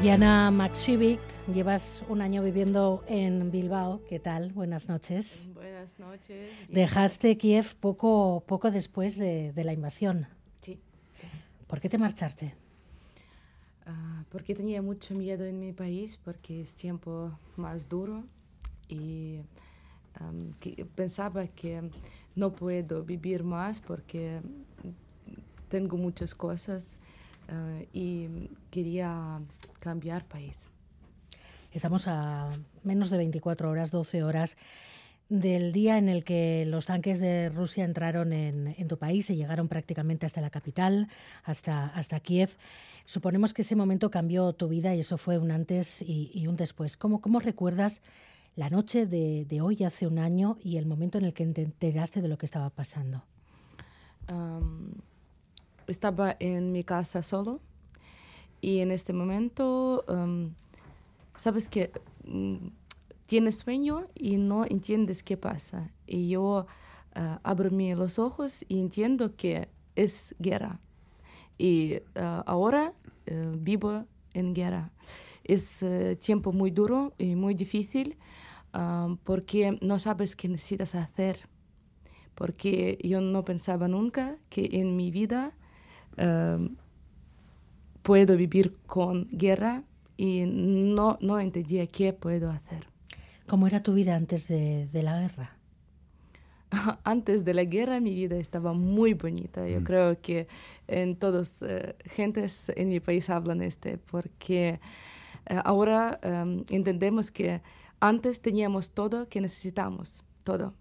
Diana Maxivic, llevas un año viviendo en Bilbao. ¿Qué tal? Buenas noches. Buenas noches. Dejaste Kiev poco, poco después de, de la invasión. Sí. ¿Por qué te marchaste? Ah, porque tenía mucho miedo en mi país, porque es tiempo más duro y am, que pensaba que no puedo vivir más porque tengo muchas cosas ah, y quería cambiar país. Estamos a menos de 24 horas, 12 horas del día en el que los tanques de Rusia entraron en, en, tu país y llegaron prácticamente hasta la capital, hasta, hasta Kiev. Suponemos que ese momento cambió tu vida y eso fue un antes y, y un después. ¿Cómo, ¿Cómo, recuerdas la noche de, de, hoy, hace un año, y el momento en el que te enteraste de lo que estaba pasando? Um, estaba en mi casa solo y en este momento, um, sabes que um, tienes sueño y no entiendes qué pasa. Y yo uh, abro los ojos y entiendo que es guerra. Y uh, ahora uh, vivo en guerra. Es tiempo muy duro y muy difícil porque no sabes qué necesitas hacer. Porque yo no pensaba nunca que en mi vida puedo vivir con guerra y no, no entendía qué puedo hacer. ¿Cómo era tu vida antes de, de, la guerra? Antes de la guerra mi vida estaba muy bonita. Yo mm. creo que en todas uh, gentes en mi país hablan este, porque uh, ahora um, entendemos que antes teníamos todo que necesitamos, todo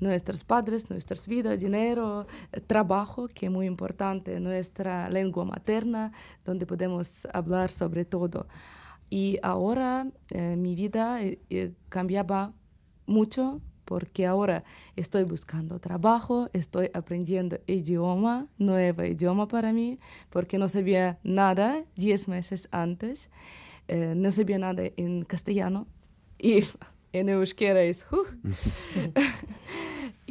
nuestros padres, nuestras vidas, dinero, trabajo, que es muy importante, nuestra lengua materna, donde podemos hablar sobre todo. Y ahora eh, mi vida eh, cambiaba mucho porque ahora estoy buscando trabajo, estoy aprendiendo idioma, nuevo idioma para mí, porque no sabía nada diez meses antes, eh, no sabía nada en castellano y en euskera es... Uh.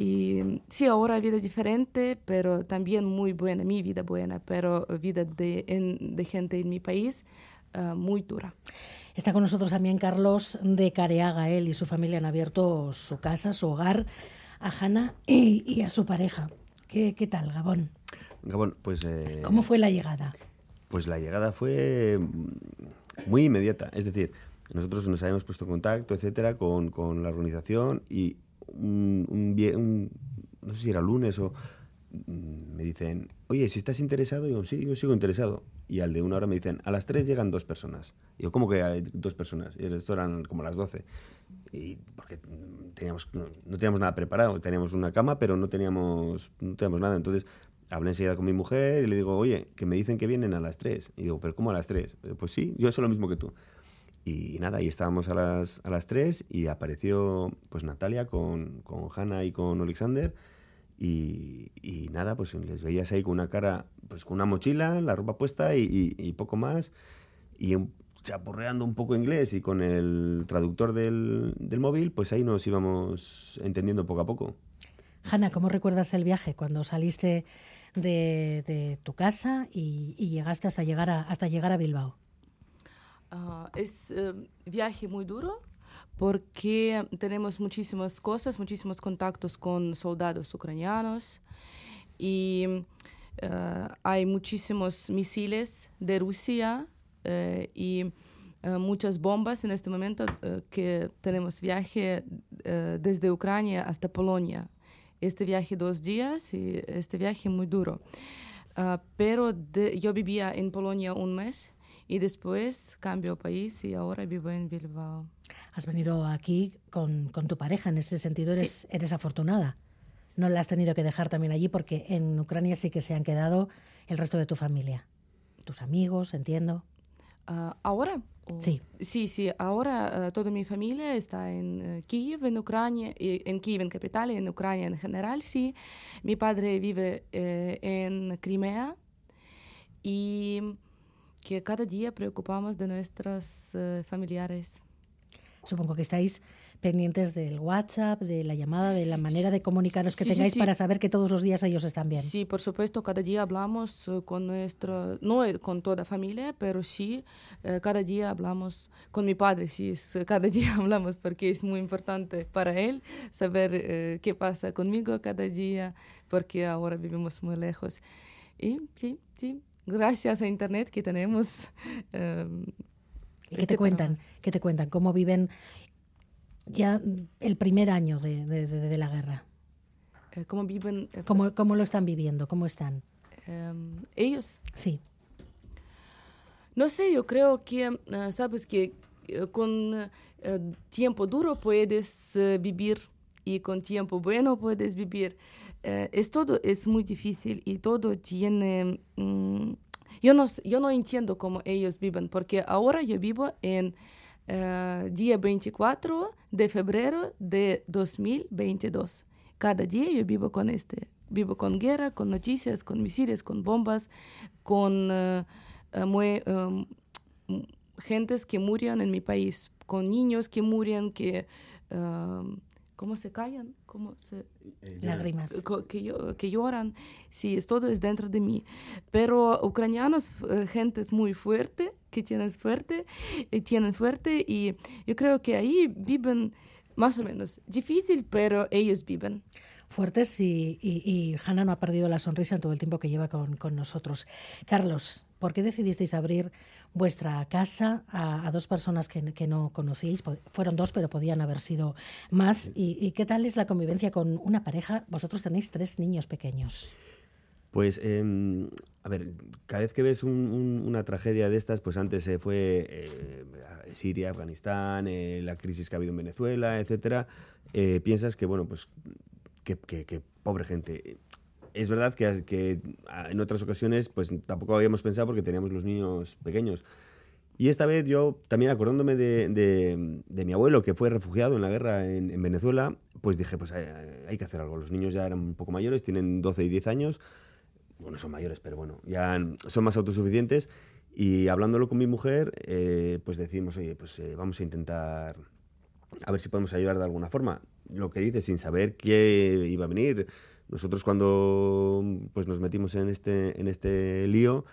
Y sí, ahora vida diferente, pero también muy buena, mi vida buena, pero vida de, en, de gente en mi país uh, muy dura. Está con nosotros también Carlos de Careaga. Él y su familia han abierto su casa, su hogar, a Hanna y, y a su pareja. ¿Qué, ¿Qué, tal, Gabón? Gabón, pues... Eh, ¿Cómo fue la llegada? Pues la llegada fue muy inmediata. Es decir, nosotros nos habíamos puesto en contacto, etcétera, con, con la organización y un, un, no sé si era lunes o mm, me dicen, oye, si estás interesado, yo sí, yo sigo interesado. Y al de una hora me dicen, a las tres llegan dos personas. Y yo, ¿cómo que hay dos personas? Y esto eran como las doce. Y porque teníamos, no, no, teníamos nada preparado, teníamos una cama, pero no teníamos, no teníamos nada. Entonces hablé enseguida con mi mujer y le digo, oye, que me dicen que vienen a las tres. Y digo, ¿pero cómo a las tres? Pues sí, yo soy lo mismo que tú. Y nada, ahí estábamos a las, a las 3 y apareció pues Natalia con, con Hanna y con Alexander. Y, y, nada, pues les veías ahí con una cara, pues con una mochila, la ropa puesta y, y, y poco más. Y chapurreando un poco inglés y con el traductor del, del, móvil, pues ahí nos íbamos entendiendo poco a poco. Hanna, ¿cómo recuerdas el viaje cuando saliste de, de tu casa y, llegaste hasta llegar a, hasta llegar a Bilbao? Uh, es uh, viaje muy duro porque tenemos muchísimas cosas, muchísimos contactos con soldados ucranianos y uh, hay muchísimos misiles de Rusia y muchas bombas en este momento que tenemos viaje desde Ucrania hasta Polonia. Este viaje dos días y este viaje muy duro. pero de, yo vivía en Polonia un mes y después cambio país y ahora vivo en Bilbao. Has venido aquí con, con tu pareja, en ese sentido eres, sí. eres afortunada. No la has tenido que dejar también allí porque en Ucrania sí que se han quedado el resto de tu familia. Tus amigos, entiendo. Uh, ¿Ahora? Sí. Sí, sí. Ahora uh, toda mi familia está en uh, Kiev, en Ucrania, en Kiev, en capital, y en Ucrania en general, sí. Mi padre vive eh, en Crimea y que cada día preocupamos de nuestros uh, familiares. Supongo que estáis pendientes del WhatsApp, de la llamada, de la manera de comunicaros que tengáis para saber que todos los días ellos están bien. Sí, por supuesto, cada día hablamos eh, con nuestra, no con toda familia, pero sí, eh, cada día hablamos con mi padre, sí, es, cada día hablamos porque es muy importante para él saber qué pasa conmigo cada día, porque ahora vivimos muy lejos. Y sí, sí, gracias a Internet que tenemos. Em, ¿Qué te este cuentan? ¿Qué te cuentan? ¿Cómo viven ya el primer año de, la guerra? Eh, ¿Cómo viven? Eh, ¿Cómo, ¿Cómo, lo están viviendo? ¿Cómo están? Em, ¿Ellos? Sí. No sé, yo creo que, eh, sabes, que con tiempo duro puedes vivir y con tiempo bueno puedes vivir. Eh, es todo es muy difícil y todo tiene... Mm, yo, no, yo no entiendo cómo ellos viven, porque ahora yo vivo en uh, día 24 de febrero de 2022. Cada día yo vivo con este. Vivo con guerra, con noticias, con misiles, con bombas, con muy, um, gentes que murieron en mi país, con niños que murieron, que... Uh, cómo se callan, cómo se... Eh, Lágrimas. Que, que lloran. Sí, todo es dentro de mí. Pero ucranianos, eh, gente muy fuerte, que tienen fuerte, y tienen fuerte, y yo creo que ahí viven más o menos. Difícil, pero ellos viven fuertes y, y, y, Hanna no ha perdido la sonrisa en todo el tiempo que lleva con, con nosotros. Carlos, ¿por qué decidisteis abrir vuestra casa a, dos personas que, no conocíais. Fueron dos, pero podían haber sido más. ¿Y, qué tal es la convivencia con una pareja? Vosotros tenéis tres niños pequeños. Pues, em, a ver, cada vez que ves una tragedia de estas, pues antes se fue eh, Siria, Afganistán, eh, la crisis que ha habido en Venezuela, etcétera, eh, piensas que, bueno, pues, que, pobre gente es verdad que, que, en otras ocasiones pues tampoco habíamos pensado porque teníamos los niños pequeños. Y esta vez yo, también acordándome de, de, mi abuelo, que fue refugiado en la guerra en, Venezuela, pues dije, pues hay, que hacer algo. Los niños ya eran un poco mayores, tienen 12 y 10 años. Bueno, son mayores, pero bueno, ya son más autosuficientes. Y hablándolo con mi mujer, eh, pues decidimos, oye, pues eh, vamos a intentar a ver si podemos ayudar de alguna forma. Lo que dice, sin saber qué iba a venir, nosotros cuando pues, nos metimos en este, en este lío,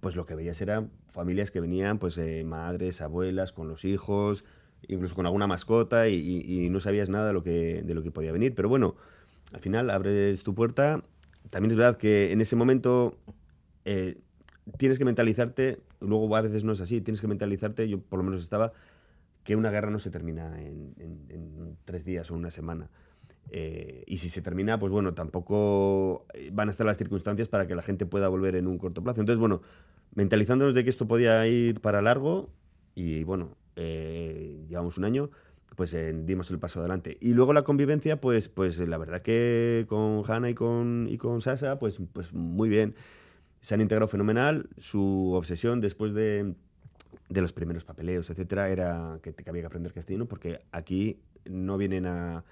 pues lo que veías eran familias que venían, pues eh, madres, abuelas, con los hijos, incluso con alguna mascota y, no sabías nada de lo, que, de lo que podía venir. Pero bueno, al final abres tu puerta. También es verdad que en ese momento eh, tienes que mentalizarte, luego a veces no es así, tienes que mentalizarte, yo por lo menos estaba, que una guerra no se termina en, en tres días o una semana. Eh, y si se termina, pues bueno, tampoco eh, van a estar las circunstancias para que la gente pueda volver en un corto plazo. Entonces, bueno, mentalizándonos de que esto podía ir para largo y bueno, eh, llevamos un año, pues dimos el paso adelante. Y luego la convivencia, pues, pues la verdad que con Hanna y con, y con Sasa, pues, pues muy bien. Se han integrado fenomenal. Su obsesión después de, de los primeros papeleos, etcétera, era que, que había que aprender castellano porque aquí no vienen a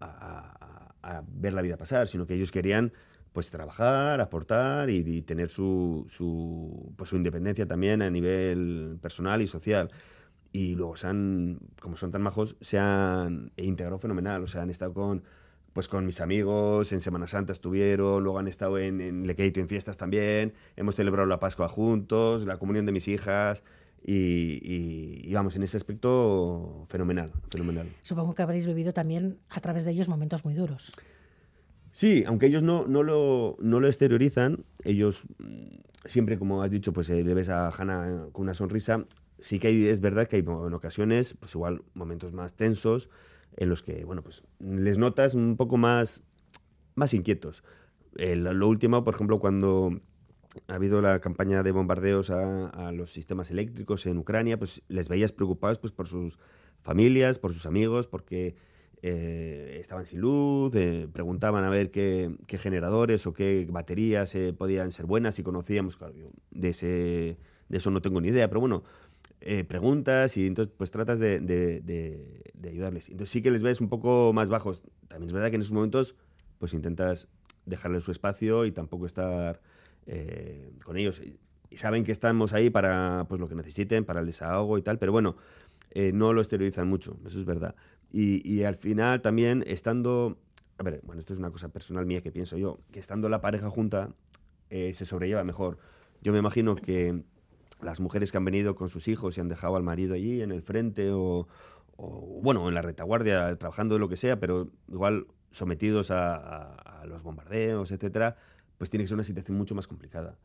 a, ver la vida pasar, sino que ellos querían pues trabajar, aportar y, tener su, su, pues, su independencia también a nivel personal y social. Y luego se han, como son tan majos, se han integrado fenomenal. O sea, han estado con, pues con mis amigos, en Semana Santa estuvieron, luego han estado en, en Lequeito en fiestas también, hemos celebrado la Pascua juntos, la comunión de mis hijas, y, vamos, en ese aspecto, fenomenal, fenomenal. Supongo que habréis vivido también a través de ellos momentos muy duros. Sí, aunque ellos no, no, lo, no lo exteriorizan, ellos mm, siempre, como has dicho, pues eh, le ves a Hannah eh, con una sonrisa. Sí que hay, es verdad que hay en ocasiones, pues igual momentos más tensos, en los que, bueno, pues les notas un poco más, más inquietos. lo último, por ejemplo, cuando ha habido la campaña de bombardeos a, los sistemas eléctricos en Ucrania, pues les veías preocupados pues, por sus familias, por sus amigos, porque eh, estaban sin luz, eh, preguntaban a ver qué, generadores o qué baterías eh, podían ser buenas y conocíamos, de, ese, de eso no tengo ni idea, pero bueno, preguntas y entonces pues tratas de, de, ayudarles. Entonces sí que les ves un poco más bajos. También es verdad que en esos momentos pues intentas dejarles su espacio y tampoco estar eh, con ellos. Y saben que estamos ahí para pues, lo que necesiten, para el desahogo y tal, pero bueno, eh, no lo exteriorizan mucho, eso es verdad. Y, al final también estando, a ver, bueno, esto es una cosa personal mía que pienso yo, que estando la pareja junta eh, se sobrelleva mejor. Yo me imagino que las mujeres que han venido con sus hijos y han dejado al marido allí en el frente o, bueno, en la retaguardia, trabajando de lo que sea, pero igual sometidos a, los bombardeos, etcétera, pues tiene que ser una situación mucho más complicada.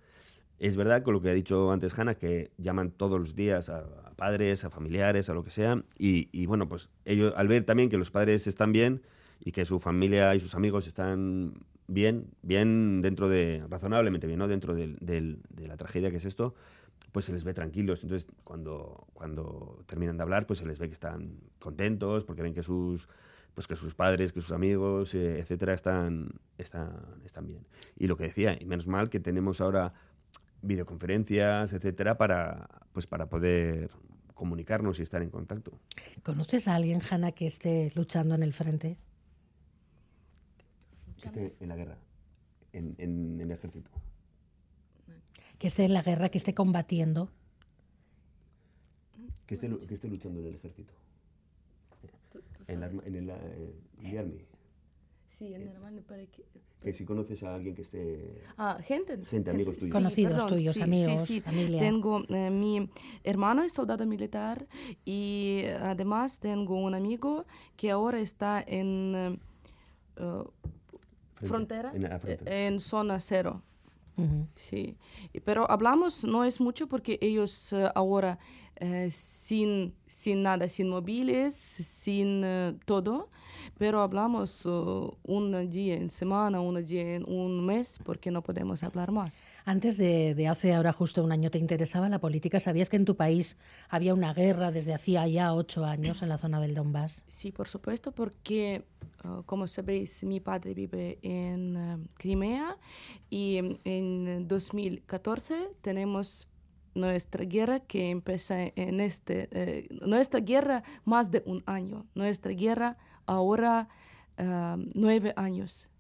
Es verdad, con lo que ha dicho antes Hanna, que llaman todos los días a, padres, a familiares, a lo que sea, y, bueno, pues ellos al ver también que los padres están bien y que su familia y sus amigos están bien, bien dentro de, razonablemente bien, ¿no? Dentro de la tragedia que es esto, pues se les ve tranquilos. Entonces, cuando, cuando terminan de hablar, pues se les ve que están contentos, porque ven que sus, pues que sus padres, que sus amigos, eh, etcétera, están, están, están bien. Y lo que decía, y menos mal que tenemos ahora videoconferencias, etcétera, para, pues para poder comunicarnos y estar en contacto. ¿Conoces a alguien, Hanna, que esté luchando en el frente? Que esté en la guerra, en, en, en el ejército. Que esté en la guerra, que esté combatiendo. Que esté, que esté luchando en el ejército. En, la, en el, eh, Army. Sí, en el Army para que... Que si conoces a alguien que esté... Ah, gente. Gente, amigos tuyos. Conocidos tuyos, amigos, sí, familia. Tengo eh, mi hermano es soldado militar y eh, además tengo un amigo que ahora está en uh, frontera, en, frontera, en zona cero. Sí, pero hablamos no es mucho porque ellos uh, ahora sin, sin nada, sin móviles, sin todo, pero hablamos uh, un día en semana, un día en un mes, porque no podemos hablar más. Antes de, de, hace ahora justo un año te interesaba la política, ¿sabías que en tu país había una guerra desde hacía ya ocho años en la zona del Donbass? Sí, por supuesto, porque uh, como sabéis, mi padre vive en uh, Crimea y en 2014 tenemos nuestra guerra que empieza en este, eh, nuestra guerra más de un año, nuestra guerra ahora nueve años.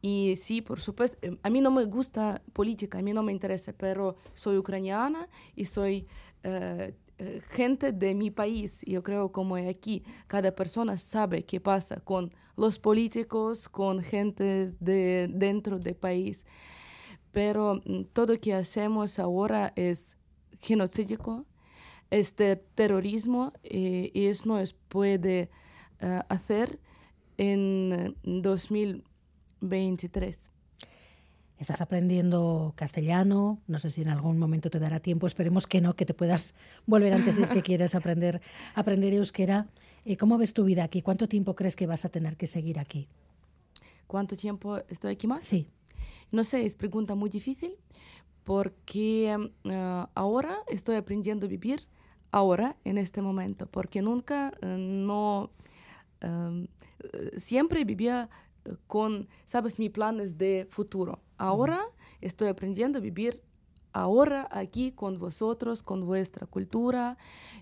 Y sí, por supuesto, em, a mí no me gusta política, a mí no me interesa, pero soy ucraniana y soy eh, eh, gente de mi país. Yo creo como aquí, cada persona sabe qué pasa con los políticos, con gente de dentro del país. Pero mm, todo lo que hacemos ahora es genocídico, este terrorismo, eh, y eso no es puede uh, hacer en 2023. Estás aprendiendo castellano, no sé si en algún momento te dará tiempo, esperemos que no, que te puedas volver antes si es que quieres aprender, aprender euskera. Eh, ¿Cómo ves tu vida aquí? ¿Cuánto tiempo crees que vas a tener que seguir aquí? ¿Cuánto tiempo estoy aquí más? Sí. No sé, es pregunta muy difícil porque uh, ahora estoy aprendiendo a vivir ahora, en este momento, porque nunca uh, no Em, siempre vivía eh, con, sabes, mis planes de futuro. Ahora estoy aprendiendo a vivir ahora aquí con vosotros, con vuestra cultura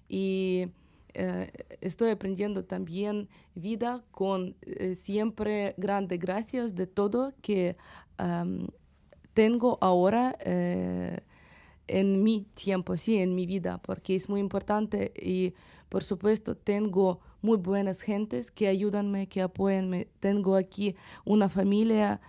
y eh, estoy aprendiendo también vida con eh, siempre grandes gracias de todo que em, tengo ahora en mi tiempo, sí, en mi vida, porque es muy importante y por supuesto tengo muy buenas gentes que ayudanme, que apoyanme. Tengo aquí una familia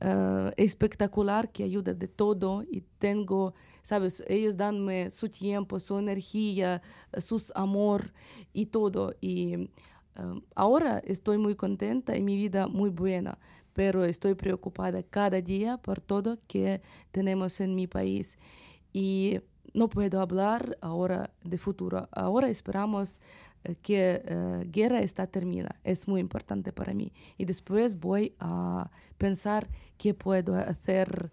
uh, espectacular que ayuda de todo y tengo, sabes, ellos danme su tiempo, su energía, su amor y todo. Y uh, ahora estoy muy contenta y mi vida muy buena, pero estoy preocupada cada día por todo que tenemos en mi país. Y no puedo hablar ahora de futuro. Ahora esperamos que uh, guerra está terminada. Es muy importante para mí. Y después voy a pensar qué puedo hacer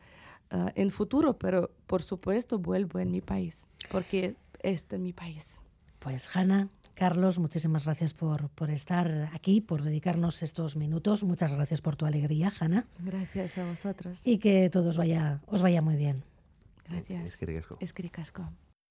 uh, en futuro, pero por supuesto vuelvo en mi país, porque este es mi país. Pues Hanna, Carlos, muchísimas gracias por, por estar aquí, por dedicarnos estos minutos. Muchas gracias por tu alegría, Hanna. Gracias a vosotros. Y que todos vaya, os vaya muy bien. Gracias. Es que